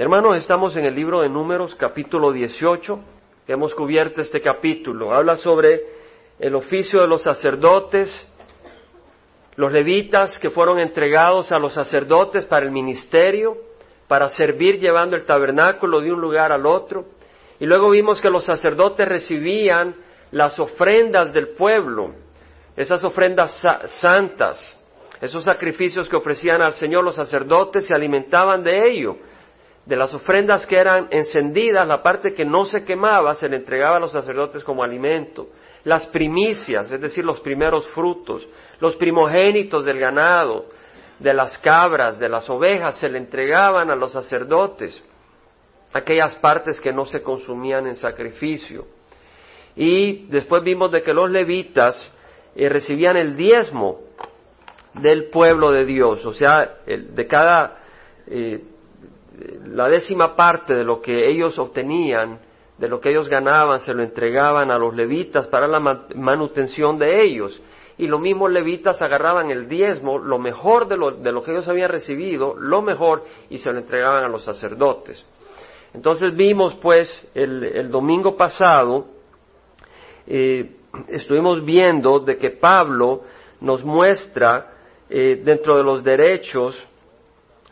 Hermanos, estamos en el libro de Números, capítulo 18, que hemos cubierto este capítulo. Habla sobre el oficio de los sacerdotes, los levitas que fueron entregados a los sacerdotes para el ministerio, para servir llevando el tabernáculo de un lugar al otro. Y luego vimos que los sacerdotes recibían las ofrendas del pueblo, esas ofrendas santas, esos sacrificios que ofrecían al Señor los sacerdotes se alimentaban de ello. De las ofrendas que eran encendidas, la parte que no se quemaba se le entregaba a los sacerdotes como alimento. Las primicias, es decir, los primeros frutos, los primogénitos del ganado, de las cabras, de las ovejas, se le entregaban a los sacerdotes. Aquellas partes que no se consumían en sacrificio. Y después vimos de que los levitas eh, recibían el diezmo del pueblo de Dios, o sea, de cada eh, la décima parte de lo que ellos obtenían, de lo que ellos ganaban, se lo entregaban a los levitas para la manutención de ellos. Y los mismos levitas agarraban el diezmo, lo mejor de lo, de lo que ellos habían recibido, lo mejor, y se lo entregaban a los sacerdotes. Entonces vimos pues el, domingo pasado, eh, estuvimos viendo de que Pablo nos muestra eh, dentro de los derechos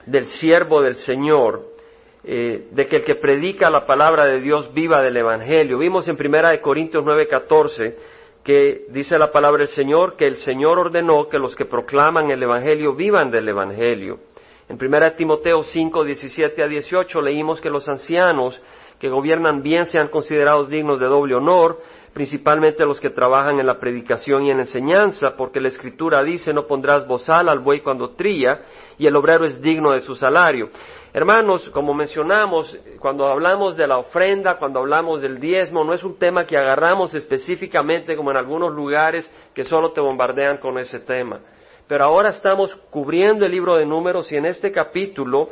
del siervo del Señor, eh, de que el que predica la palabra de Dios viva del Evangelio. Vimos en Primera de Corintios 9:14 que dice la palabra del Señor que el Señor ordenó que los que proclaman el Evangelio vivan del Evangelio. En Primera de Timoteo 5:17 a 18 leímos que los ancianos que gobiernan bien sean considerados dignos de doble honor, principalmente los que trabajan en la predicación y en la enseñanza, porque la Escritura dice, no pondrás bozal al buey cuando trilla, y el obrero es digno de su salario. Hermanos, como mencionamos, cuando hablamos de la ofrenda, cuando hablamos del diezmo, no es un tema que agarramos específicamente como en algunos lugares que solo te bombardean con ese tema. Pero ahora estamos cubriendo el libro de números y en este capítulo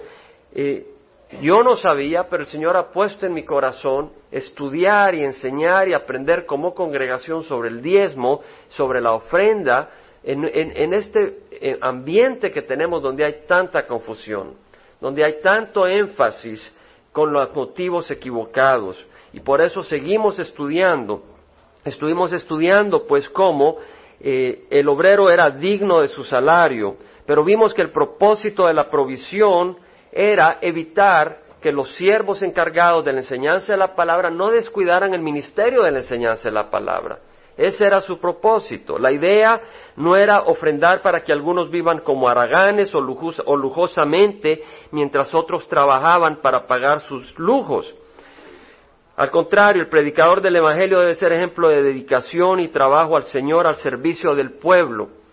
eh, yo no sabía, pero el Señor ha puesto en mi corazón estudiar y enseñar y aprender como congregación sobre el diezmo, sobre la ofrenda, en, este eh, ambiente que tenemos donde hay tanta confusión, donde hay tanto énfasis con los motivos equivocados. Y por eso seguimos estudiando. Estuvimos estudiando pues cómo eh, el obrero era digno de su salario, pero vimos que el propósito de la provisión era evitar que los siervos encargados de la enseñanza de la palabra no descuidaran el ministerio de la enseñanza de la palabra. Ese era su propósito. La idea no era ofrendar para que algunos vivan como haraganes o, o lujosamente mientras otros trabajaban para pagar sus lujos. Al contrario, el predicador del Evangelio debe ser ejemplo de dedicación y trabajo al Señor al servicio del pueblo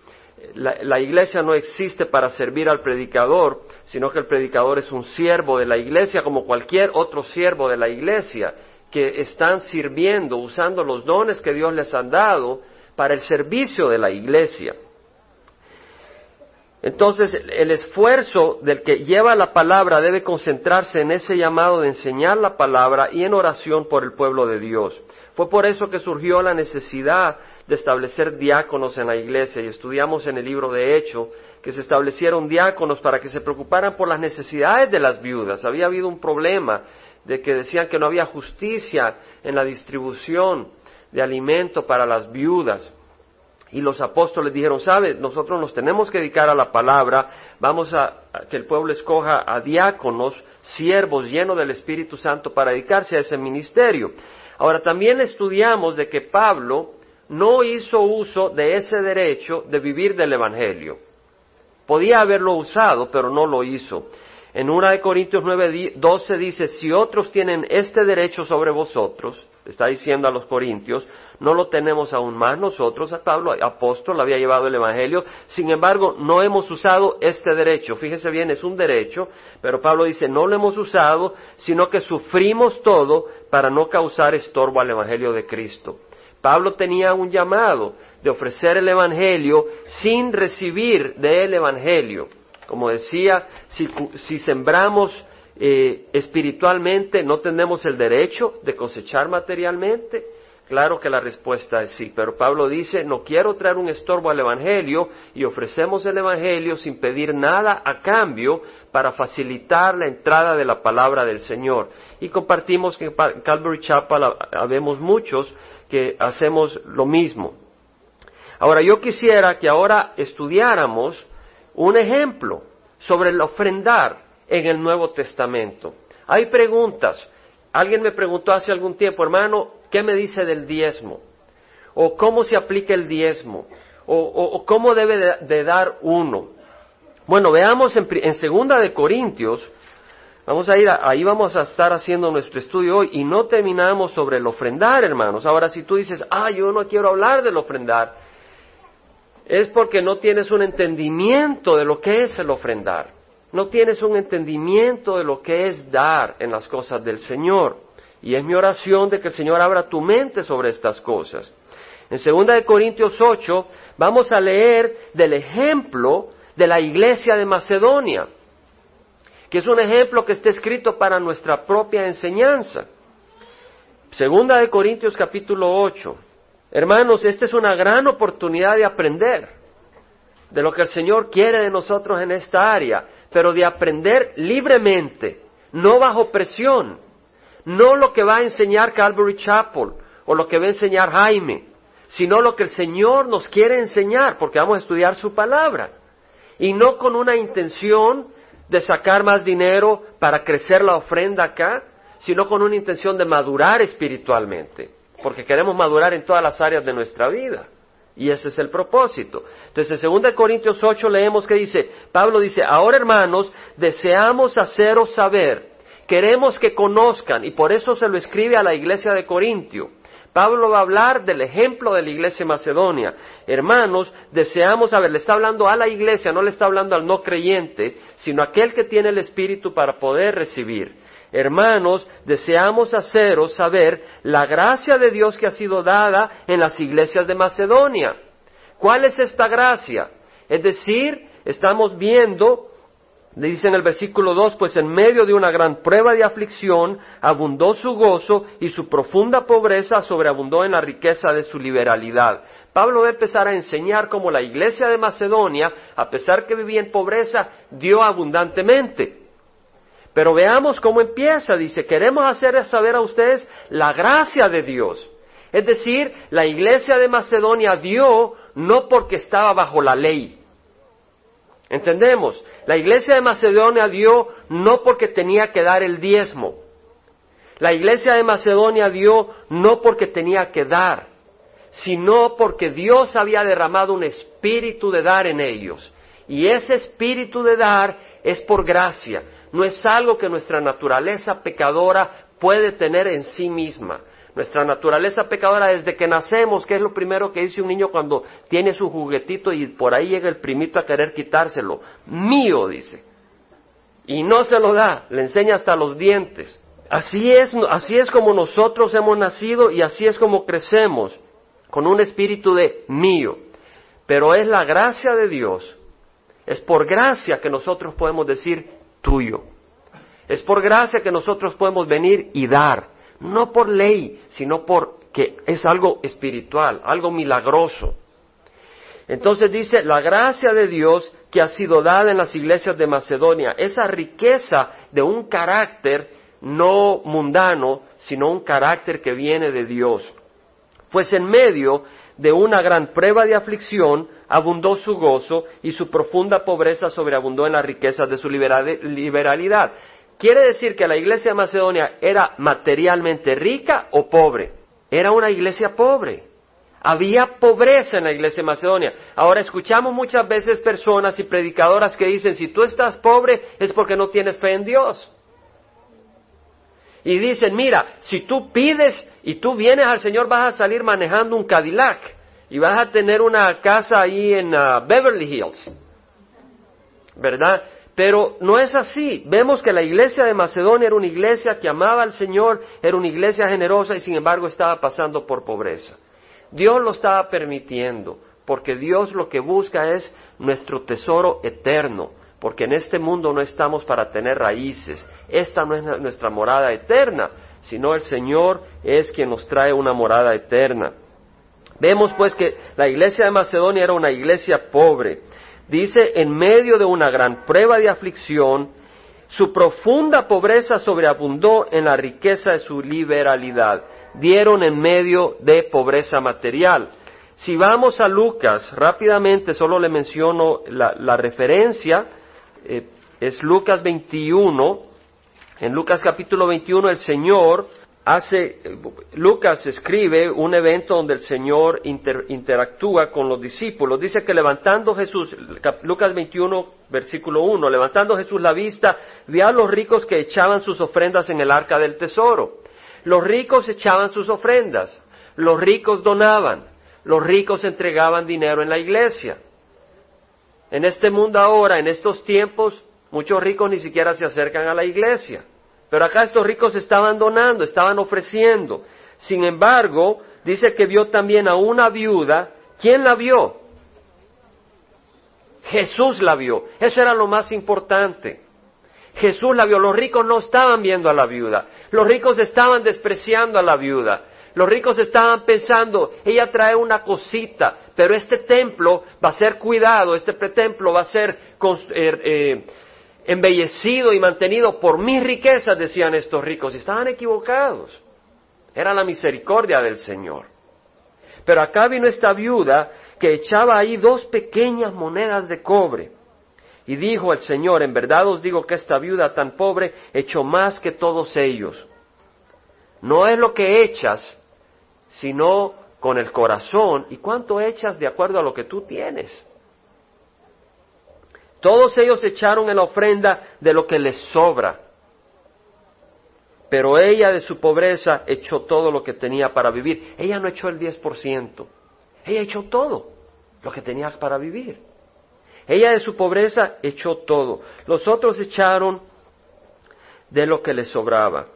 la, iglesia no existe para servir al predicador, sino que el predicador es un siervo de la iglesia como cualquier otro siervo de la iglesia, que están sirviendo, usando los dones que Dios les ha dado para el servicio de la iglesia. Entonces, el esfuerzo del que lleva la palabra debe concentrarse en ese llamado de enseñar la palabra y en oración por el pueblo de Dios. Fue por eso que surgió la necesidad de establecer diáconos en la iglesia y estudiamos en el libro de Hecho que se establecieron diáconos para que se preocuparan por las necesidades de las viudas. Había habido un problema de que decían que no había justicia en la distribución de alimento para las viudas. Y los apóstoles dijeron, sabe, nosotros nos tenemos que dedicar a la palabra, vamos a, a, que el pueblo escoja a diáconos, siervos llenos del Espíritu Santo para dedicarse a ese ministerio. Ahora también estudiamos de que Pablo no hizo uso de ese derecho de vivir del Evangelio. Podía haberlo usado, pero no lo hizo. En 1 de Corintios 9, 12 dice, si otros tienen este derecho sobre vosotros, está diciendo a los corintios, no lo tenemos aún más nosotros, a Pablo, apóstol, había llevado el Evangelio, sin embargo, no hemos usado este derecho. Fíjese bien, es un derecho, pero Pablo dice, no lo hemos usado, sino que sufrimos todo para no causar estorbo al Evangelio de Cristo. Pablo tenía un llamado de ofrecer el Evangelio sin recibir del Evangelio. Como decía, si, sembramos eh, espiritualmente, no tenemos el derecho de cosechar materialmente. Claro que la respuesta es sí, pero Pablo dice, no quiero traer un estorbo al Evangelio y ofrecemos el Evangelio sin pedir nada a cambio para facilitar la entrada de la palabra del Señor. Y compartimos que en Calvary Chapel habemos muchos que hacemos lo mismo. Ahora, yo quisiera que ahora estudiáramos un ejemplo sobre el ofrendar en el Nuevo Testamento. Hay preguntas. Alguien me preguntó hace algún tiempo, hermano, ¿qué me dice del diezmo? ¿O cómo se aplica el diezmo? ¿O, cómo debe de, dar uno? Bueno, veamos en, en Segunda de Corintios, Vamos a ir, ahí vamos a estar haciendo nuestro estudio hoy y no terminamos sobre el ofrendar, hermanos. Ahora, si tú dices, ah, yo no quiero hablar del ofrendar, es porque no tienes un entendimiento de lo que es el ofrendar. No tienes un entendimiento de lo que es dar en las cosas del Señor. Y es mi oración de que el Señor abra tu mente sobre estas cosas. En 2 de Corintios 8 vamos a leer del ejemplo de la iglesia de Macedonia, que es un ejemplo que está escrito para nuestra propia enseñanza. Segunda de Corintios capítulo 8. Hermanos, esta es una gran oportunidad de aprender de lo que el Señor quiere de nosotros en esta área, pero de aprender libremente, no bajo presión no lo que va a enseñar Calvary Chapel o lo que va a enseñar Jaime, sino lo que el Señor nos quiere enseñar, porque vamos a estudiar su palabra. Y no con una intención de sacar más dinero para crecer la ofrenda acá, sino con una intención de madurar espiritualmente, porque queremos madurar en todas las áreas de nuestra vida. Y ese es el propósito. Entonces, en 2 Corintios 8 leemos que dice, Pablo dice, ahora hermanos, deseamos haceros saber queremos que conozcan, y por eso se lo escribe a la iglesia de Corintio. Pablo va a hablar del ejemplo de la iglesia macedonia. Hermanos, deseamos saber, le está hablando a la iglesia, no le está hablando al no creyente, sino a aquel que tiene el Espíritu para poder recibir. Hermanos, deseamos haceros saber la gracia de Dios que ha sido dada en las iglesias de Macedonia. ¿Cuál es esta gracia? Es decir, estamos viendo Dice en el versículo 2, pues en medio de una gran prueba de aflicción abundó su gozo y su profunda pobreza sobreabundó en la riqueza de su liberalidad. Pablo va a empezar a enseñar cómo la iglesia de Macedonia, a pesar que vivía en pobreza, dio abundantemente. Pero veamos cómo empieza. Dice, queremos hacer saber a ustedes la gracia de Dios. Es decir, la iglesia de Macedonia dio no porque estaba bajo la ley, ¿Entendemos? La iglesia de Macedonia dio no porque tenía que dar el diezmo. La iglesia de Macedonia dio no porque tenía que dar, sino porque Dios había derramado un espíritu de dar en ellos. Y ese espíritu de dar es por gracia, no es algo que nuestra naturaleza pecadora puede tener en sí misma. Nuestra naturaleza pecadora desde que nacemos, que es lo primero que dice un niño cuando tiene su juguetito y por ahí llega el primito a querer quitárselo. Mío, dice. Y no se lo da, le enseña hasta los dientes. Así es, así es como nosotros hemos nacido y así es como crecemos, con un espíritu de mío. Pero es la gracia de Dios, es por gracia que nosotros podemos decir tuyo. Es por gracia que nosotros podemos venir y dar no por ley, sino porque es algo espiritual, algo milagroso. Entonces dice, la gracia de Dios que ha sido dada en las iglesias de Macedonia, esa riqueza de un carácter no mundano, sino un carácter que viene de Dios. Pues en medio de una gran prueba de aflicción, abundó su gozo y su profunda pobreza sobreabundó en las riquezas de su liberalidad. ¿Quiere decir que la iglesia de Macedonia era materialmente rica o pobre? Era una iglesia pobre. Había pobreza en la iglesia de Macedonia. Ahora escuchamos muchas veces personas y predicadoras que dicen, si tú estás pobre es porque no tienes fe en Dios. Y dicen, mira, si tú pides y tú vienes al Señor vas a salir manejando un Cadillac y vas a tener una casa ahí en uh, Beverly Hills. ¿Verdad? Pero no es así. Vemos que la iglesia de Macedonia era una iglesia que amaba al Señor, era una iglesia generosa y sin embargo estaba pasando por pobreza. Dios lo estaba permitiendo, porque Dios lo que busca es nuestro tesoro eterno, porque en este mundo no estamos para tener raíces. Esta no es nuestra morada eterna, sino el Señor es quien nos trae una morada eterna. Vemos pues que la iglesia de Macedonia era una iglesia pobre. Dice, en medio de una gran prueba de aflicción, su profunda pobreza sobreabundó en la riqueza de su liberalidad. Dieron en medio de pobreza material. Si vamos a Lucas, rápidamente solo le menciono la, referencia, eh, es Lucas 21. En Lucas capítulo 21 el Señor hace, Lucas escribe un evento donde el Señor interactúa con los discípulos. Dice que levantando Jesús, Lucas 21, versículo 1, levantando Jesús la vista, vio a los ricos que echaban sus ofrendas en el arca del tesoro. Los ricos echaban sus ofrendas, los ricos donaban, los ricos entregaban dinero en la iglesia. En este mundo ahora, en estos tiempos, muchos ricos ni siquiera se acercan a la iglesia. Pero acá estos ricos estaban donando, estaban ofreciendo. Sin embargo, dice que vio también a una viuda. ¿Quién la vio? Jesús la vio. Eso era lo más importante. Jesús la vio. Los ricos no estaban viendo a la viuda. Los ricos estaban despreciando a la viuda. Los ricos estaban pensando, ella trae una cosita, pero este templo va a ser cuidado, este templo va a ser eh, eh, embellecido y mantenido por mis riquezas, decían estos ricos, y estaban equivocados. Era la misericordia del Señor. Pero acá vino esta viuda que echaba ahí dos pequeñas monedas de cobre. Y dijo el Señor, en verdad os digo que esta viuda tan pobre echó más que todos ellos. No es lo que echas, sino con el corazón. ¿Y cuánto echas de acuerdo a lo que tú tienes? Todos ellos echaron en la ofrenda de lo que les sobra. Pero ella de su pobreza echó todo lo que tenía para vivir. Ella no echó el 10%. Ella echó todo lo que tenía para vivir. Ella de su pobreza echó todo. Los otros echaron de lo que les sobraba.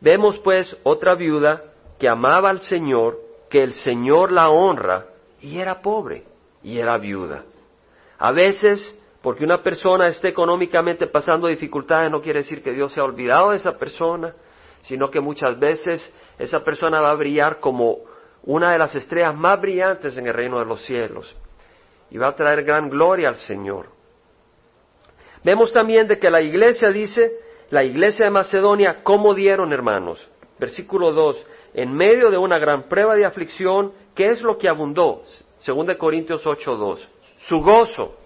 Vemos pues otra viuda que amaba al Señor, que el Señor la honra y era pobre y era viuda. A veces porque una persona esté económicamente pasando dificultades no quiere decir que Dios se ha olvidado de esa persona, sino que muchas veces esa persona va a brillar como una de las estrellas más brillantes en el reino de los cielos y va a traer gran gloria al Señor. Vemos también de que la iglesia dice, la iglesia de Macedonia, ¿cómo dieron hermanos? Versículo 2, en medio de una gran prueba de aflicción, ¿qué es lo que abundó? Según de Corintios 8.2, su gozo.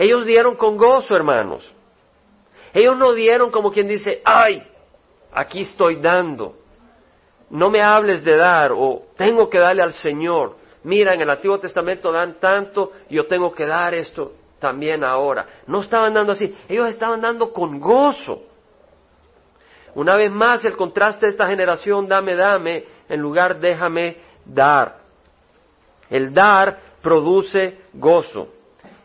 Ellos dieron con gozo, hermanos. Ellos no dieron como quien dice, ay, aquí estoy dando. No me hables de dar o tengo que darle al Señor. Mira, en el Antiguo Testamento dan tanto, yo tengo que dar esto también ahora. No estaban dando así, ellos estaban dando con gozo. Una vez más, el contraste de esta generación, dame, dame, en lugar déjame dar. El dar produce gozo.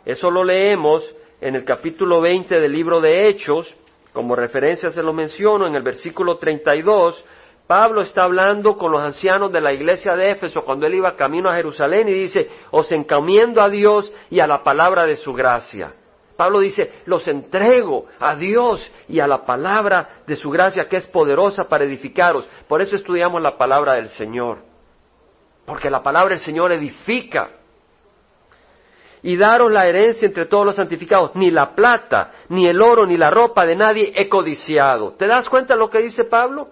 Eso lo leemos en el capítulo 20 del libro de Hechos, como referencia se lo menciono en el versículo 32, Pablo está hablando con los ancianos de la iglesia de Éfeso cuando él iba camino a Jerusalén y dice, os encomiendo a Dios y a la palabra de su gracia. Pablo dice, los entrego a Dios y a la palabra de su gracia que es poderosa para edificaros. Por eso estudiamos la palabra del Señor. Porque la palabra del Señor edifica y daros la herencia entre todos los santificados. Ni la plata, ni el oro, ni la ropa de nadie he codiciado. ¿Te das cuenta de lo que dice Pablo?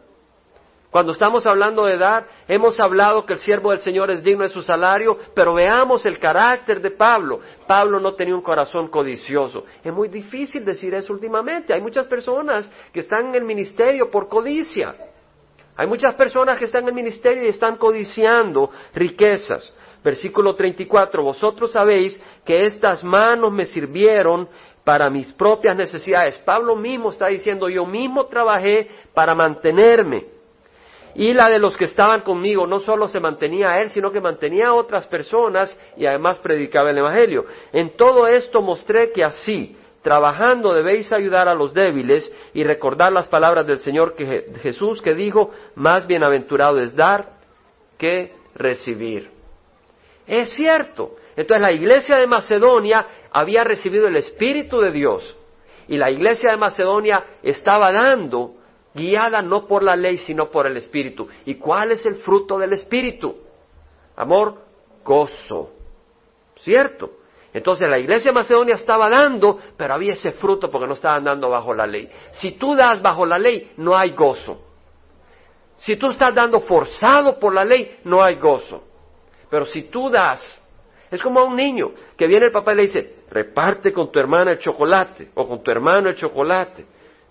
Cuando estamos hablando de dar, hemos hablado que el siervo del Señor es digno de su salario, pero veamos el carácter de Pablo. Pablo no tenía un corazón codicioso. Es muy difícil decir eso últimamente. Hay muchas personas que están en el ministerio por codicia. Hay muchas personas que están en el ministerio y están codiciando riquezas. Versículo 34, vosotros sabéis que estas manos me sirvieron para mis propias necesidades. Pablo mismo está diciendo, yo mismo trabajé para mantenerme. Y la de los que estaban conmigo no solo se mantenía a él, sino que mantenía a otras personas y además predicaba el Evangelio. En todo esto mostré que así, trabajando debéis ayudar a los débiles y recordar las palabras del Señor Jesús que dijo, más bienaventurado es dar que recibir. Es cierto. Entonces la iglesia de Macedonia había recibido el Espíritu de Dios y la iglesia de Macedonia estaba dando guiada no por la ley, sino por el Espíritu. ¿Y cuál es el fruto del Espíritu? Amor, gozo. ¿Cierto? Entonces la iglesia de Macedonia estaba dando, pero había ese fruto porque no estaban dando bajo la ley. Si tú das bajo la ley, no hay gozo. Si tú estás dando forzado por la ley, no hay gozo. Pero si tú das, es como a un niño que viene el papá y le dice, reparte con tu hermana el chocolate o con tu hermano el chocolate.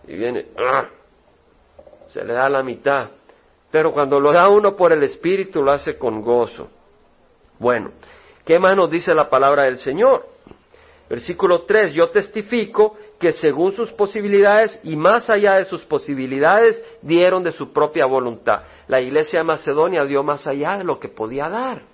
Y viene, ¡ah! se le da la mitad. Pero cuando lo da uno por el Espíritu, lo hace con gozo. Bueno, ¿qué más nos dice la palabra del Señor? Versículo 3, yo testifico que según sus posibilidades y más allá de sus posibilidades dieron de su propia voluntad. La iglesia de Macedonia dio más allá de lo que podía dar.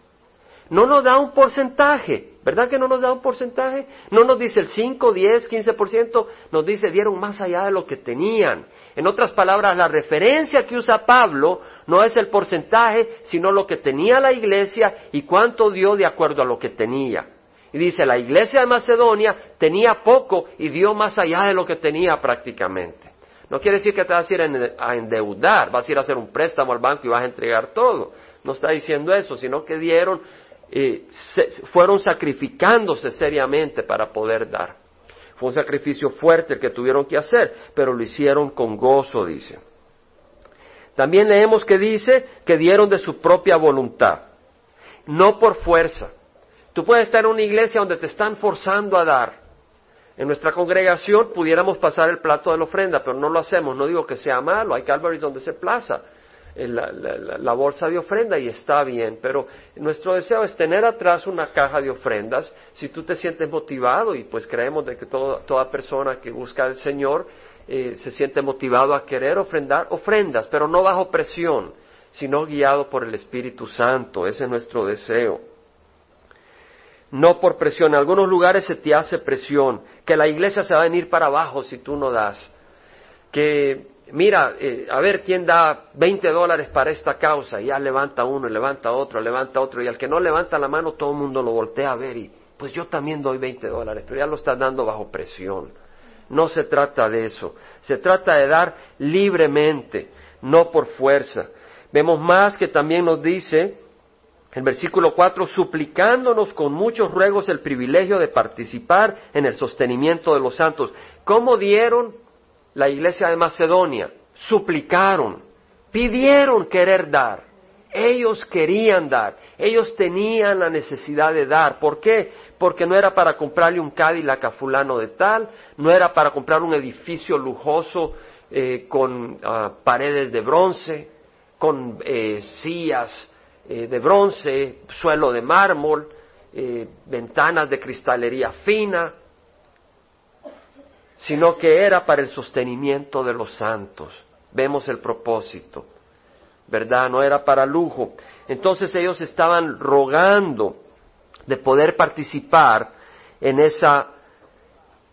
No nos da un porcentaje, ¿verdad que no nos da un porcentaje? No nos dice el 5, 10, 15%, nos dice dieron más allá de lo que tenían. En otras palabras, la referencia que usa Pablo no es el porcentaje, sino lo que tenía la iglesia y cuánto dio de acuerdo a lo que tenía. Y dice, la iglesia de Macedonia tenía poco y dio más allá de lo que tenía prácticamente. No quiere decir que te vas a ir a endeudar, vas a ir a hacer un préstamo al banco y vas a entregar todo. No está diciendo eso, sino que dieron fueron sacrificándose seriamente para poder dar. Fue un sacrificio fuerte el que tuvieron que hacer, pero lo hicieron con gozo, dice. También leemos que dice que dieron de su propia voluntad, no por fuerza. Tú puedes estar en una iglesia donde te están forzando a dar. En nuestra congregación pudiéramos pasar el plato de la ofrenda, pero no lo hacemos. No digo que sea malo, hay Calvaries donde se plaza la, bolsa de ofrenda y está bien, pero nuestro deseo es tener atrás una caja de ofrendas. Si tú te sientes motivado y pues creemos de que toda persona que busca al Señor eh, se siente motivado a querer ofrendar ofrendas, pero no bajo presión, sino guiado por el Espíritu Santo. Ese es nuestro deseo. No por presión. En algunos lugares se te hace presión, que la iglesia se va a venir para abajo si tú no das, que mira, eh, a ver quién da 20 dólares para esta causa, ya levanta uno, levanta otro, levanta otro, y al que no levanta la mano todo el mundo lo voltea a ver y pues yo también doy 20 dólares, pero ya lo estás dando bajo presión. No se trata de eso, se trata de dar libremente, no por fuerza. Vemos más que también nos dice el versículo 4, suplicándonos con muchos ruegos el privilegio de participar en el sostenimiento de los santos. ¿Cómo dieron? La iglesia de Macedonia, suplicaron, pidieron querer dar. Ellos querían dar, ellos tenían la necesidad de dar. ¿Por qué? Porque no era para comprarle un Cadillac a fulano de tal, no era para comprar un edificio lujoso eh, con ah, paredes de bronce, con eh, sillas eh, de bronce, suelo de mármol, ventanas de cristalería fina sino que era para el sostenimiento de los santos. Vemos el propósito, ¿verdad? No era para lujo. Entonces ellos estaban rogando de poder participar en esa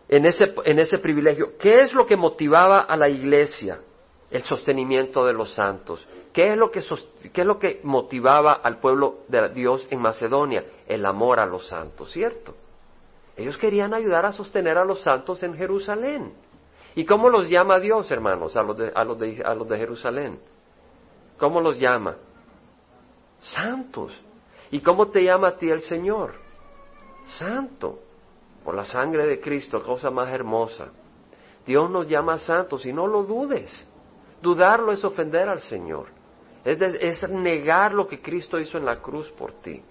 en ese, en ese privilegio. ¿Qué es lo que motivaba a la iglesia? El sostenimiento de los santos. ¿Qué es, lo que, ¿Qué es lo que motivaba al pueblo de Dios en Macedonia? El amor a los santos, ¿cierto? Ellos querían ayudar a sostener a los santos en Jerusalén. ¿Y cómo los llama Dios, hermanos, a los de, a los de, a los de Jerusalén? ¿Cómo los llama? Santos. ¿Y cómo te llama a ti el Señor? Santo. Por la sangre de Cristo, cosa más hermosa. Dios nos llama santos y no lo dudes. Dudarlo es ofender al Señor. Es, es negar lo que Cristo hizo en la cruz por ti.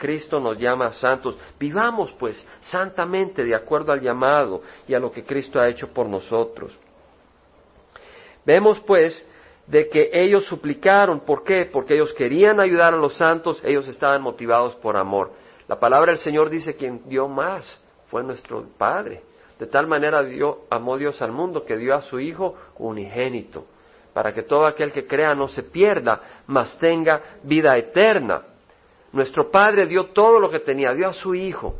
Cristo nos llama santos. Vivamos pues santamente de acuerdo al llamado y a lo que Cristo ha hecho por nosotros. Vemos pues de que ellos suplicaron, ¿por qué? Porque ellos querían ayudar a los santos, ellos estaban motivados por amor. La palabra del Señor dice quien dio más fue nuestro Padre. De tal manera dio, amó Dios al mundo que dio a su Hijo unigénito, para que todo aquel que crea no se pierda, mas tenga vida eterna. Nuestro Padre dio todo lo que tenía, dio a su Hijo,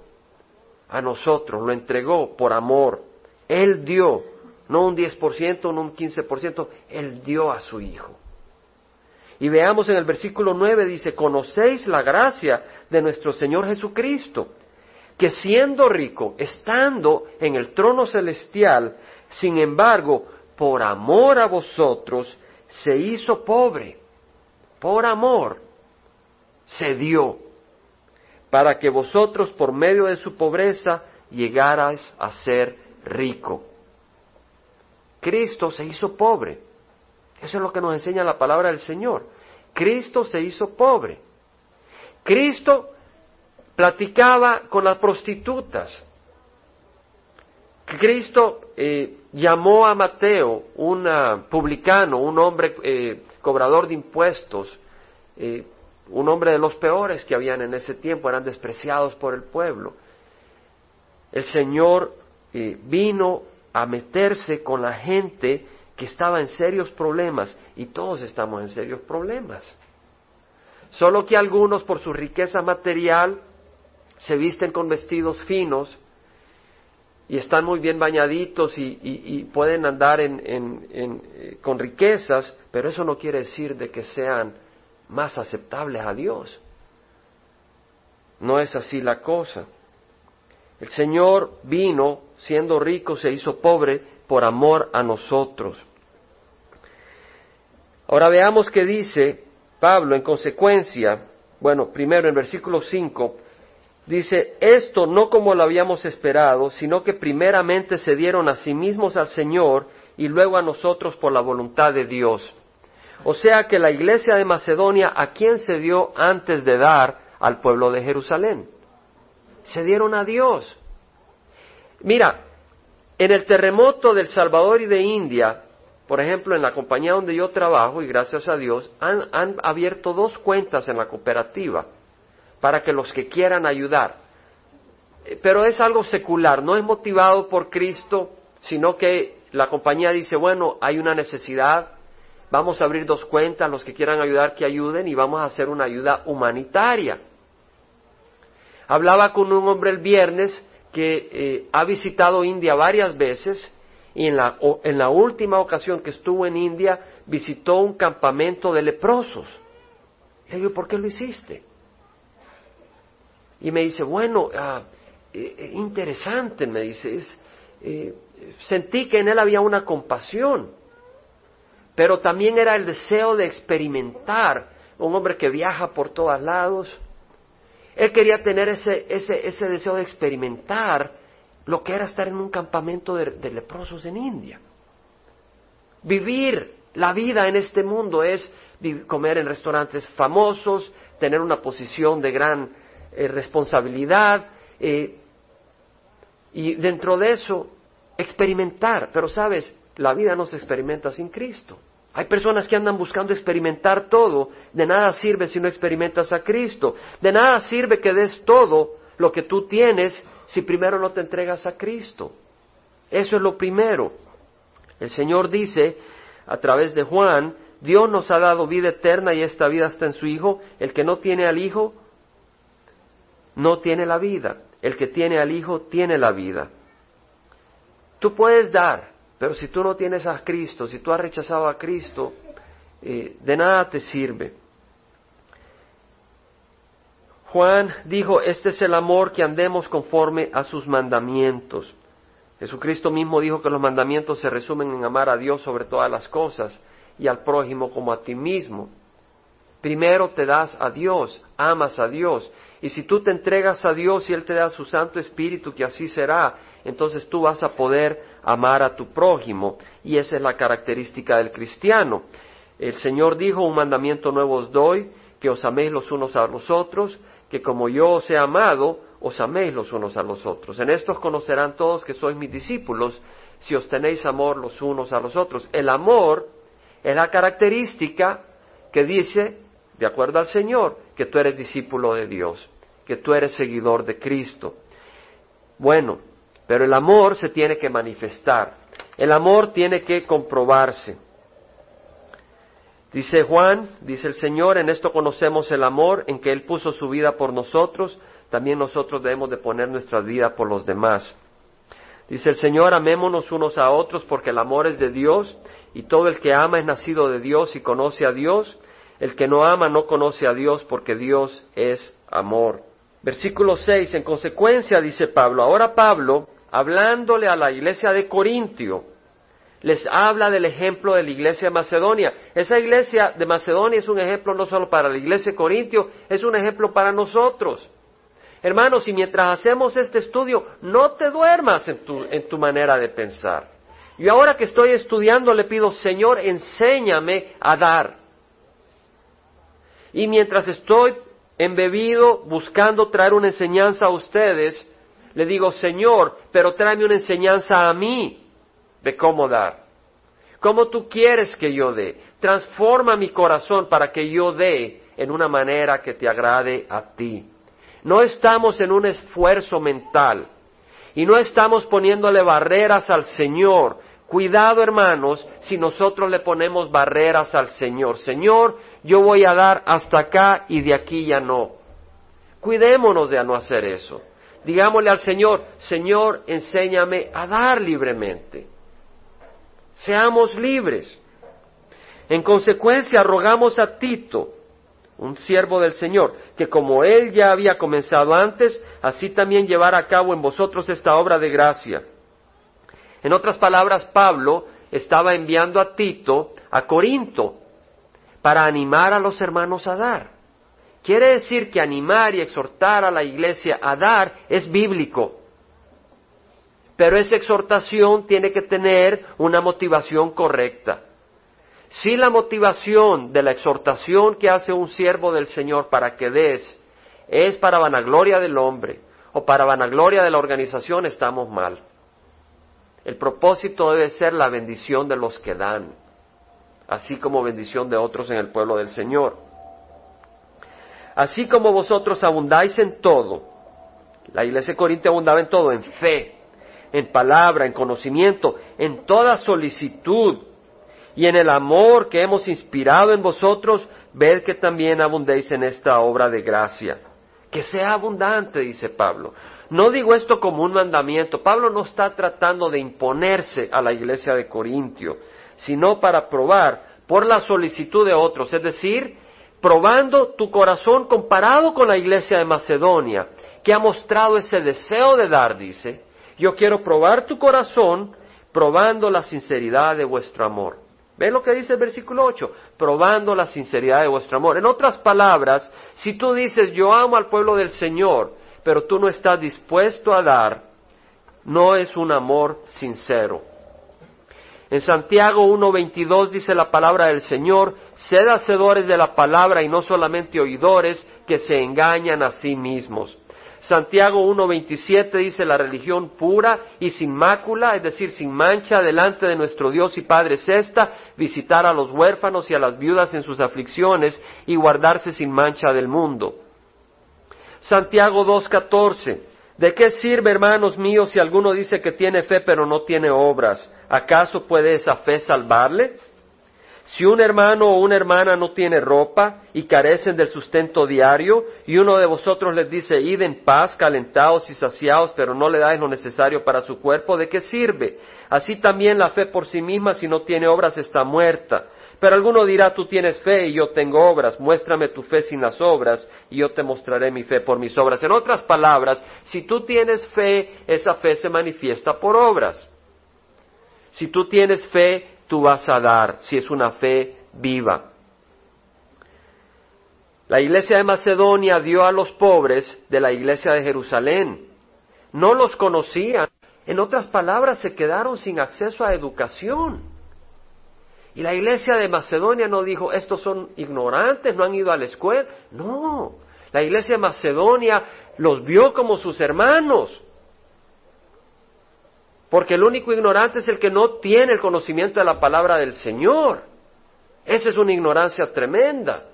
a nosotros, lo entregó por amor. Él dio, no un 10%, no un 15%, Él dio a su Hijo. Y veamos en el versículo 9, dice, conocéis la gracia de nuestro Señor Jesucristo, que siendo rico, estando en el trono celestial, sin embargo, por amor a vosotros, se hizo pobre. Por amor se dio, para que vosotros por medio de su pobreza llegarais a ser rico. Cristo se hizo pobre. Eso es lo que nos enseña la palabra del Señor. Cristo se hizo pobre. Cristo platicaba con las prostitutas. Cristo eh, llamó a Mateo, un publicano, un hombre eh, cobrador de impuestos, eh, un hombre de los peores que habían en ese tiempo, eran despreciados por el pueblo. El Señor vino a meterse con la gente que estaba en serios problemas y todos estamos en serios problemas. Solo que algunos por su riqueza material se visten con vestidos finos y están muy bien bañaditos y, pueden andar eh, con riquezas, pero eso no quiere decir de que sean más aceptables a Dios. No es así la cosa. El Señor vino, siendo rico, se hizo pobre por amor a nosotros. Ahora veamos qué dice Pablo en consecuencia. Bueno, primero en versículo 5 dice, esto no como lo habíamos esperado, sino que primeramente se dieron a sí mismos al Señor y luego a nosotros por la voluntad de Dios. O sea que la iglesia de Macedonia, ¿a quién se dio antes de dar al pueblo de Jerusalén? Se dieron a Dios. Mira, en el terremoto del Salvador y de India, por ejemplo, en la compañía donde yo trabajo, y gracias a Dios, han, han abierto dos cuentas en la cooperativa para que los que quieran ayudar. Eh, pero es algo secular, no es motivado por Cristo, sino que la compañía dice, bueno, hay una necesidad, vamos a abrir dos cuentas, los que quieran ayudar que ayuden y vamos a hacer una ayuda humanitaria. Hablaba con un hombre el viernes que eh, ha visitado India varias veces y en la, en la última ocasión que estuvo en India visitó un campamento de leprosos. Le digo, ¿por qué lo hiciste? Y me dice, bueno, ah, eh, eh, interesante, me dice, eh, sentí que en él había una compasión, pero también era el deseo de experimentar, un hombre que viaja por todos lados. Él quería tener ese, ese, ese deseo de experimentar lo que era estar en un campamento de, leprosos en India. Vivir la vida en este mundo es comer en restaurantes famosos, tener una posición de gran eh, responsabilidad eh, y dentro de eso experimentar. Pero sabes, la vida no se experimenta sin Cristo. Hay personas que andan buscando experimentar todo. De nada sirve si no experimentas a Cristo. De nada sirve que des todo lo que tú tienes si primero no te entregas a Cristo. Eso es lo primero. El Señor dice a través de Juan, Dios nos ha dado vida eterna y esta vida está en su Hijo. El que no tiene al Hijo no tiene la vida. El que tiene al Hijo tiene la vida. Tú puedes dar, pero si tú no tienes a Cristo, si tú has rechazado a Cristo, eh, de nada te sirve. Juan dijo, este es el amor que andemos conforme a sus mandamientos. Jesucristo mismo dijo que los mandamientos se resumen en amar a Dios sobre todas las cosas y al prójimo como a ti mismo. Primero te das a Dios, amas a Dios y si tú te entregas a Dios y Él te da su Santo Espíritu, que así será, entonces tú vas a poder amar a tu prójimo. Y esa es la característica del cristiano. El Señor dijo, un mandamiento nuevo os doy, que os améis los unos a los otros, que como yo os he amado, os améis los unos a los otros. En esto os conocerán todos que sois mis discípulos, si os tenéis amor los unos a los otros. El amor es la característica que dice de acuerdo al Señor, que tú eres discípulo de Dios, que tú eres seguidor de Cristo. Bueno, pero el amor se tiene que manifestar, el amor tiene que comprobarse. Dice Juan, dice el Señor, en esto conocemos el amor, en que Él puso su vida por nosotros, también nosotros debemos de poner nuestra vida por los demás. Dice el Señor, amémonos unos a otros porque el amor es de Dios y todo el que ama es nacido de Dios y conoce a Dios el que no ama no conoce a Dios porque Dios es amor. Versículo 6, en consecuencia, dice Pablo, ahora Pablo, hablándole a la iglesia de Corintio, les habla del ejemplo de la iglesia de Macedonia. Esa iglesia de Macedonia es un ejemplo no solo para la iglesia de Corintio, es un ejemplo para nosotros. Hermanos, y mientras hacemos este estudio, no te duermas en tu, en tu manera de pensar. Y ahora que estoy estudiando, le pido, Señor, enséñame a dar. Y mientras estoy embebido buscando traer una enseñanza a ustedes, le digo, Señor, pero tráeme una enseñanza a mí de cómo dar. ¿Cómo tú quieres que yo dé? Transforma mi corazón para que yo dé en una manera que te agrade a ti. No estamos en un esfuerzo mental y no estamos poniéndole barreras al Señor. Cuidado, hermanos, si nosotros le ponemos barreras al Señor. Señor, yo voy a dar hasta acá y de aquí ya no. Cuidémonos de no hacer eso. Digámosle al Señor, Señor, enséñame a dar libremente. Seamos libres. En consecuencia, rogamos a Tito, un siervo del Señor, que como él ya había comenzado antes, así también llevara a cabo en vosotros esta obra de gracia. En otras palabras, Pablo estaba enviando a Tito a Corinto para animar a los hermanos a dar. Quiere decir que animar y exhortar a la iglesia a dar es bíblico. Pero esa exhortación tiene que tener una motivación correcta. Si la motivación de la exhortación que hace un siervo del Señor para que des es para vanagloria del hombre o para vanagloria de la organización, estamos mal. El propósito debe ser la bendición de los que dan, así como bendición de otros en el pueblo del Señor. Así como vosotros abundáis en todo, la iglesia de Corinto abundaba en todo, en fe, en palabra, en conocimiento, en toda solicitud, y en el amor que hemos inspirado en vosotros, ved que también abundéis en esta obra de gracia. Que sea abundante, dice Pablo. No digo esto como un mandamiento. Pablo no está tratando de imponerse a la iglesia de Corintio, sino para probar por la solicitud de otros, es decir, probando tu corazón comparado con la iglesia de Macedonia, que ha mostrado ese deseo de dar, dice, yo quiero probar tu corazón probando la sinceridad de vuestro amor. ¿Ven lo que dice el versículo 8? Probando la sinceridad de vuestro amor. En otras palabras, si tú dices yo amo al pueblo del Señor, pero tú no estás dispuesto a dar, no es un amor sincero. En Santiago 1.22 dice la palabra del Señor, sed hacedores de la palabra y no solamente oidores que se engañan a sí mismos. Santiago 1.27 dice la religión pura y sin mácula, es decir, sin mancha, delante de nuestro Dios y Padre es esta, visitar a los huérfanos y a las viudas en sus aflicciones y guardarse sin mancha del mundo. Santiago 2.14, ¿de qué sirve, hermanos míos, si alguno dice que tiene fe pero no tiene obras? ¿Acaso puede esa fe salvarle? Si un hermano o una hermana no tiene ropa y carecen del sustento diario, y uno de vosotros les dice, id en paz, calentados y saciados, pero no le dais lo necesario para su cuerpo, ¿de qué sirve? Así también la fe por sí misma, si no tiene obras, está muerta. Pero alguno dirá, tú tienes fe y yo tengo obras, muéstrame tu fe sin las obras y yo te mostraré mi fe por mis obras. En otras palabras, si tú tienes fe, esa fe se manifiesta por obras. Si tú tienes fe, tú vas a dar si es una fe viva. La iglesia de Macedonia dio a los pobres de la iglesia de Jerusalén. No los conocían. En otras palabras, se quedaron sin acceso a educación. Y la iglesia de Macedonia no dijo, estos son ignorantes, no han ido a la escuela. No, la iglesia de Macedonia los vio como sus hermanos. Porque el único ignorante es el que no tiene el conocimiento de la palabra del Señor. Esa es una ignorancia tremenda.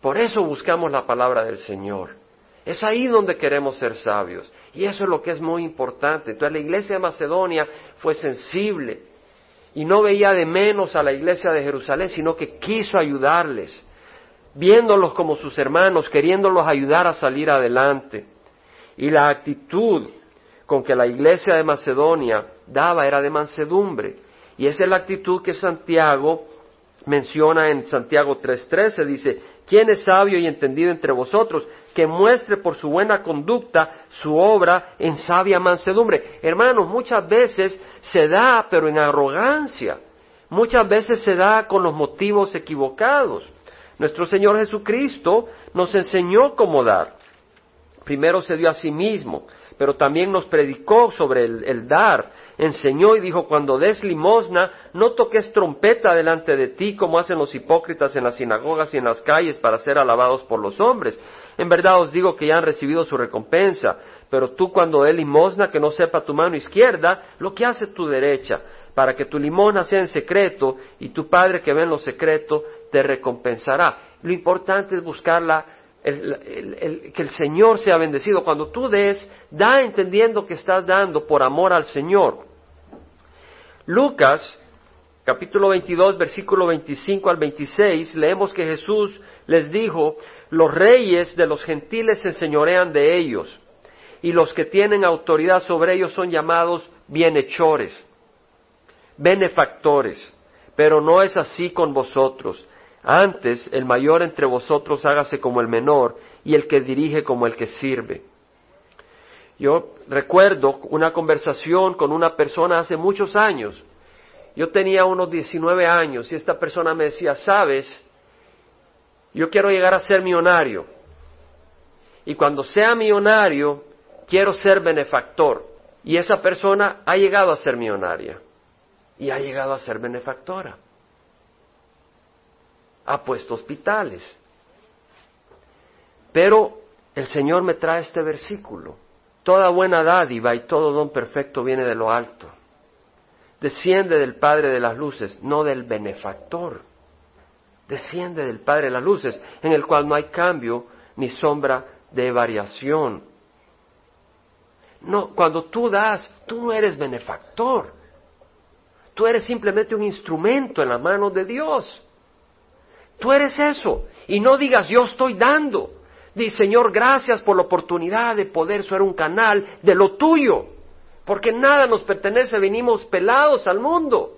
Por eso buscamos la palabra del Señor. Es ahí donde queremos ser sabios. Y eso es lo que es muy importante. Entonces la iglesia de Macedonia fue sensible y no veía de menos a la iglesia de Jerusalén, sino que quiso ayudarles, viéndolos como sus hermanos, queriéndolos ayudar a salir adelante. Y la actitud con que la iglesia de Macedonia daba era de mansedumbre. Y esa es la actitud que Santiago menciona en Santiago 3:13, dice, ¿quién es sabio y entendido entre vosotros? Que muestre por su buena conducta su obra en sabia mansedumbre. Hermanos, muchas veces se da, pero en arrogancia. Muchas veces se da con los motivos equivocados. Nuestro Señor Jesucristo nos enseñó cómo dar. Primero se dio a sí mismo, pero también nos predicó sobre el, dar. Enseñó y dijo, cuando des limosna, no toques trompeta delante de ti como hacen los hipócritas en las sinagogas y en las calles para ser alabados por los hombres. En verdad os digo que ya han recibido su recompensa, pero tú cuando des limosna, que no sepa tu mano izquierda, lo que hace tu derecha, para que tu limosna sea en secreto y tu Padre que ve en lo secreto te recompensará. Lo importante es buscar la que el Señor sea bendecido. Cuando tú des, da entendiendo que estás dando por amor al Señor. Lucas, capítulo 22, versículo 25 al 26, leemos que Jesús les dijo, los reyes de los gentiles se enseñorean de ellos, y los que tienen autoridad sobre ellos son llamados bienhechores, benefactores, pero no es así con vosotros antes, el mayor entre vosotros hágase como el menor, y el que dirige como el que sirve. Yo recuerdo una conversación con una persona hace muchos años. Yo tenía unos 19 años y esta persona me decía, sabes, yo quiero llegar a ser millonario. Y cuando sea millonario, quiero ser benefactor. Y esa persona ha llegado a ser millonaria. Y ha llegado a ser benefactora ha puesto hospitales. Pero el Señor me trae este versículo. Toda buena dádiva y todo don perfecto viene de lo alto. Desciende del Padre de las Luces, no del benefactor. Desciende del Padre de las Luces, en el cual no hay cambio ni sombra de variación. No, cuando tú das, tú no eres benefactor. Tú eres simplemente un instrumento en la mano de Dios. Tú eres eso. Y no digas, yo estoy dando. Di, Señor, gracias por la oportunidad de poder ser un canal de lo tuyo. Porque nada nos pertenece, venimos pelados al mundo.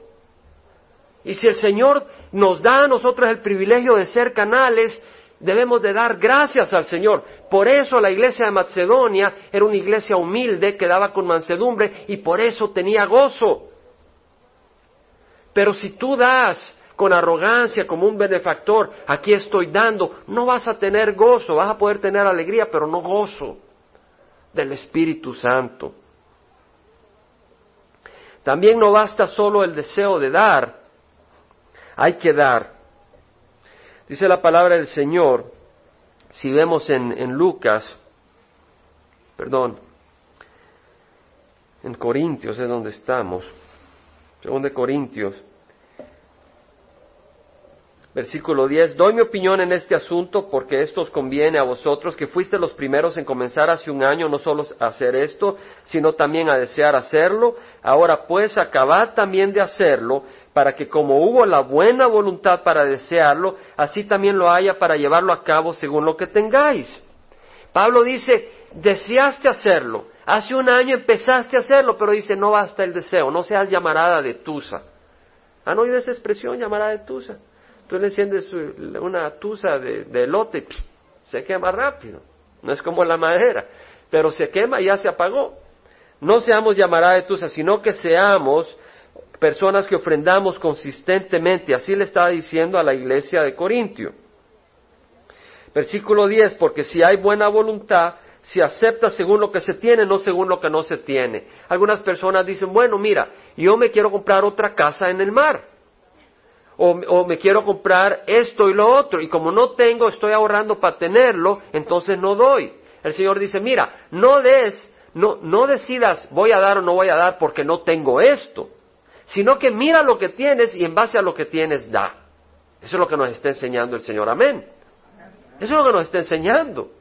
Y si el Señor nos da a nosotros el privilegio de ser canales, debemos de dar gracias al Señor. Por eso la iglesia de Macedonia era una iglesia humilde que daba con mansedumbre y por eso tenía gozo. Pero si tú das con arrogancia como un benefactor, aquí estoy dando, no vas a tener gozo, vas a poder tener alegría, pero no gozo del Espíritu Santo. También no basta solo el deseo de dar, hay que dar. Dice la palabra del Señor, si vemos en, Lucas, perdón, en Corintios es donde estamos, según de Corintios, Versículo 10. Doy mi opinión en este asunto porque esto os conviene a vosotros, que fuiste los primeros en comenzar hace un año no solo a hacer esto, sino también a desear hacerlo. Ahora pues acabad también de hacerlo, para que como hubo la buena voluntad para desearlo, así también lo haya para llevarlo a cabo según lo que tengáis. Pablo dice, deseaste hacerlo. Hace un año empezaste a hacerlo, pero dice, no basta el deseo, no seas llamarada de tusa. ¿Han oído esa expresión, llamarada de tusa? Tú le enciendes una tusa de, elote, se quema rápido. No es como la madera, pero se quema y ya se apagó. No seamos llamará de tusa, sino que seamos personas que ofrendamos consistentemente. Así le estaba diciendo a la iglesia de Corintio. Versículo 10, porque si hay buena voluntad, se acepta según lo que se tiene, no según lo que no se tiene. Algunas personas dicen, bueno, mira, yo me quiero comprar otra casa en el mar o, me quiero comprar esto y lo otro, y como no tengo, estoy ahorrando para tenerlo, entonces no doy. El Señor dice, mira, no des, no, no decidas voy a dar o no voy a dar porque no tengo esto, sino que mira lo que tienes y en base a lo que tienes da. Eso es lo que nos está enseñando el Señor, amén. Eso es lo que nos está enseñando.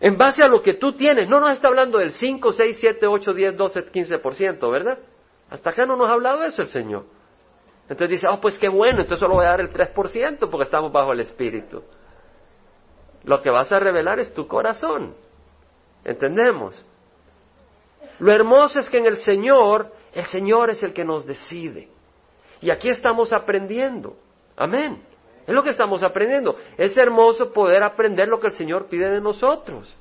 En base a lo que tú tienes, no nos está hablando del 5, 6, 7, 8, 10, 12, 15%, ¿verdad? Hasta acá no nos ha hablado eso el Señor. Entonces dice, oh, pues qué bueno, entonces solo voy a dar el 3% porque estamos bajo el Espíritu. Lo que vas a revelar es tu corazón. ¿Entendemos? Lo hermoso es que en el Señor, el Señor es el que nos decide. Y aquí estamos aprendiendo. Amén. Es lo que estamos aprendiendo. Es hermoso poder aprender lo que el Señor pide de nosotros.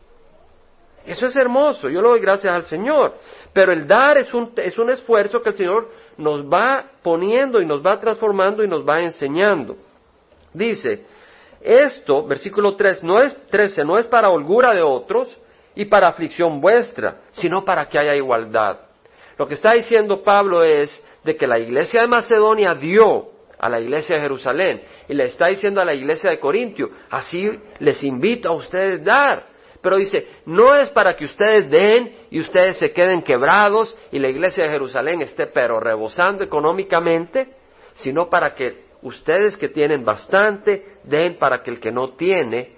Eso es hermoso, yo lo doy gracias al Señor. Pero el dar es un, es un esfuerzo que el Señor nos va poniendo y nos va transformando y nos va enseñando. Dice, esto, versículo 3, no es, 13, no es para holgura de otros y para aflicción vuestra, sino para que haya igualdad. Lo que está diciendo Pablo es de que la iglesia de Macedonia dio a la iglesia de Jerusalén y le está diciendo a la iglesia de Corintio, así les invito a ustedes dar. Pero dice, no es para que ustedes den y ustedes se queden quebrados y la iglesia de Jerusalén esté pero rebosando económicamente, sino para que ustedes que tienen bastante den para que el que no tiene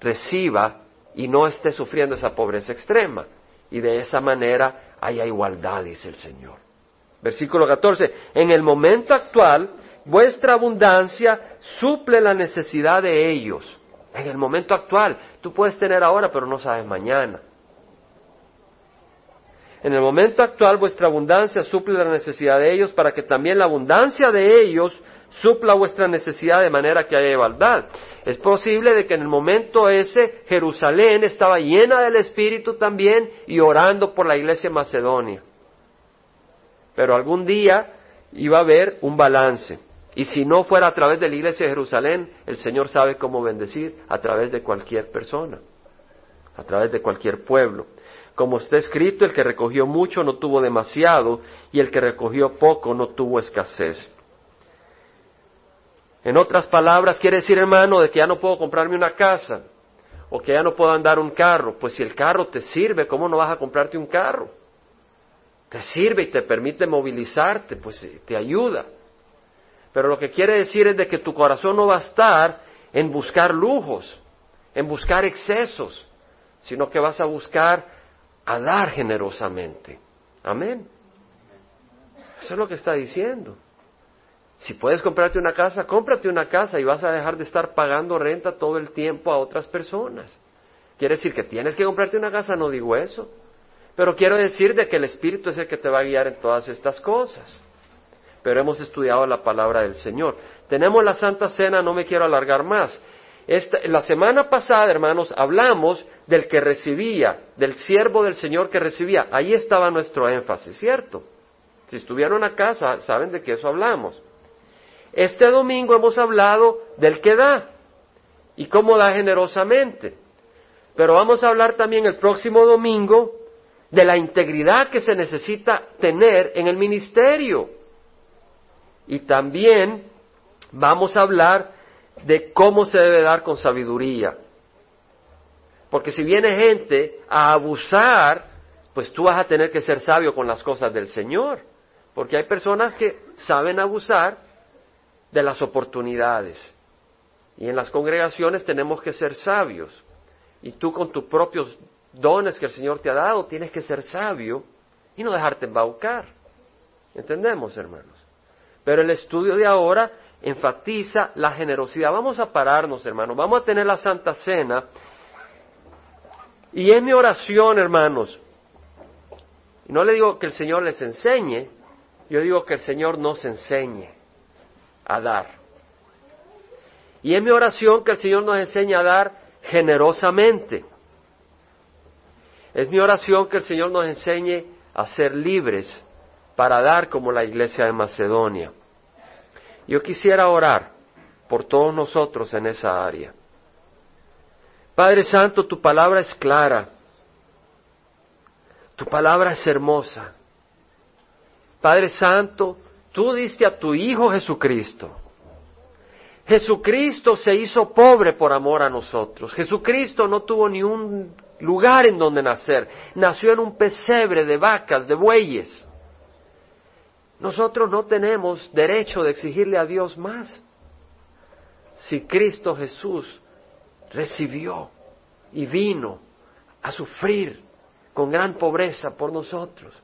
reciba y no esté sufriendo esa pobreza extrema. Y de esa manera haya igualdad, dice el Señor. Versículo 14, en el momento actual vuestra abundancia suple la necesidad de ellos. En el momento actual, tú puedes tener ahora, pero no sabes mañana. En el momento actual vuestra abundancia suple la necesidad de ellos para que también la abundancia de ellos supla vuestra necesidad de manera que haya igualdad. Es posible de que en el momento ese Jerusalén estaba llena del Espíritu también y orando por la iglesia Macedonia. Pero algún día iba a haber un balance. Y si no fuera a través de la iglesia de Jerusalén, el Señor sabe cómo bendecir a través de cualquier persona, a través de cualquier pueblo. Como está escrito, el que recogió mucho no tuvo demasiado y el que recogió poco no tuvo escasez. En otras palabras, quiere decir, hermano, de que ya no puedo comprarme una casa o que ya no puedo andar un carro. Pues si el carro te sirve, ¿cómo no vas a comprarte un carro? Te sirve y te permite movilizarte, pues eh, te ayuda. Pero lo que quiere decir es de que tu corazón no va a estar en buscar lujos, en buscar excesos, sino que vas a buscar a dar generosamente. Amén. Eso es lo que está diciendo. Si puedes comprarte una casa, cómprate una casa y vas a dejar de estar pagando renta todo el tiempo a otras personas. Quiere decir que tienes que comprarte una casa, no digo eso. Pero quiero decir de que el Espíritu es el que te va a guiar en todas estas cosas pero hemos estudiado la palabra del Señor. Tenemos la Santa Cena, no me quiero alargar más. la semana pasada, hermanos, hablamos del que recibía, del siervo del Señor que recibía. Ahí estaba nuestro énfasis, ¿cierto? Si estuvieron acá, saben de qué eso hablamos. Este domingo hemos hablado del que da y cómo da generosamente. Pero vamos a hablar también el próximo domingo de la integridad que se necesita tener en el ministerio. Y también vamos a hablar de cómo se debe dar con sabiduría. Porque si viene gente a abusar, pues tú vas a tener que ser sabio con las cosas del Señor. Porque hay personas que saben abusar de las oportunidades. Y en las congregaciones tenemos que ser sabios. Y tú con tus propios dones que el Señor te ha dado, tienes que ser sabio y no dejarte embaucar. ¿Entendemos, hermanos? Pero el estudio de ahora enfatiza la generosidad. Vamos a pararnos, hermanos. Vamos a tener la Santa Cena. Y es mi oración, hermanos. No le digo que el Señor les enseñe, yo digo que el Señor nos enseñe a dar. Y es mi oración que el Señor nos enseñe a dar generosamente. Es mi oración que el Señor nos enseñe a ser libres para dar como la iglesia de Macedonia. Yo quisiera orar por todos nosotros en esa área. Padre Santo, tu palabra es clara, tu palabra es hermosa. Padre Santo, tú diste a tu Hijo Jesucristo. Jesucristo se hizo pobre por amor a nosotros. Jesucristo no tuvo ni un lugar en donde nacer. Nació en un pesebre de vacas, de bueyes. Nosotros no tenemos derecho de exigirle a Dios más. Si Cristo Jesús recibió y vino a sufrir con gran pobreza por nosotros.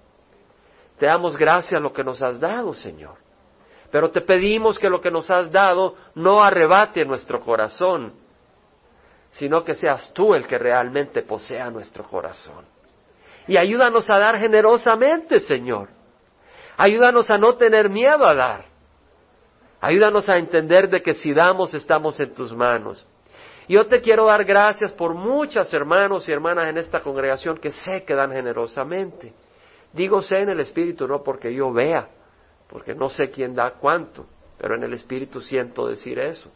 Te damos gracias a lo que nos has dado, Señor. Pero te pedimos que lo que nos has dado no arrebate nuestro corazón, sino que seas tú el que realmente posea nuestro corazón. Y ayúdanos a dar generosamente, Señor Ayúdanos a no tener miedo a dar. Ayúdanos a entender de que si damos estamos en tus manos. Yo te quiero dar gracias por muchas hermanos y hermanas en esta congregación que sé que dan generosamente. Digo sé en el Espíritu, no porque yo vea, porque no sé quién da cuánto, pero en el Espíritu siento decir eso.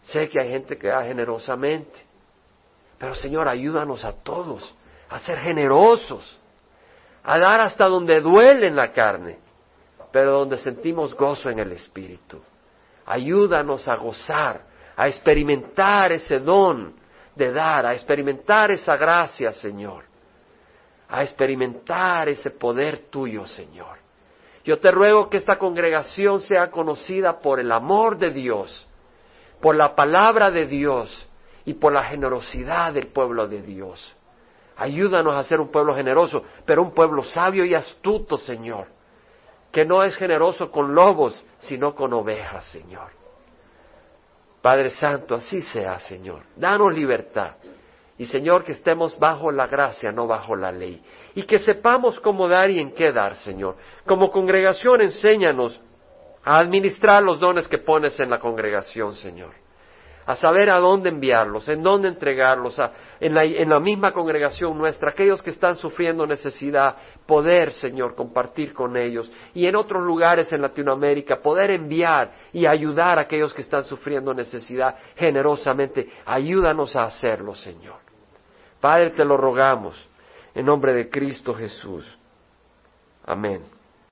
Sé que hay gente que da generosamente. Pero Señor, ayúdanos a todos a ser generosos, a dar hasta donde duele en la carne, pero donde sentimos gozo en el Espíritu. Ayúdanos a gozar, a experimentar ese don de dar, a experimentar esa gracia, Señor, a experimentar ese poder tuyo, Señor. Yo te ruego que esta congregación sea conocida por el amor de Dios, por la palabra de Dios y por la generosidad del pueblo de Dios. Ayúdanos a ser un pueblo generoso, pero un pueblo sabio y astuto, Señor que no es generoso con lobos, sino con ovejas, Señor. Padre Santo, así sea, Señor. Danos libertad. Y Señor, que estemos bajo la gracia, no bajo la ley. Y que sepamos cómo dar y en qué dar, Señor. Como congregación, enséñanos a administrar los dones que pones en la congregación, Señor a saber a dónde enviarlos, en dónde entregarlos, en, la, en la misma congregación nuestra, aquellos que están sufriendo necesidad, poder, Señor, compartir con ellos, y en otros lugares en Latinoamérica, poder enviar y ayudar a aquellos que están sufriendo necesidad generosamente. Ayúdanos a hacerlo, Señor. Padre, te lo rogamos, en nombre de Cristo Jesús. Amén.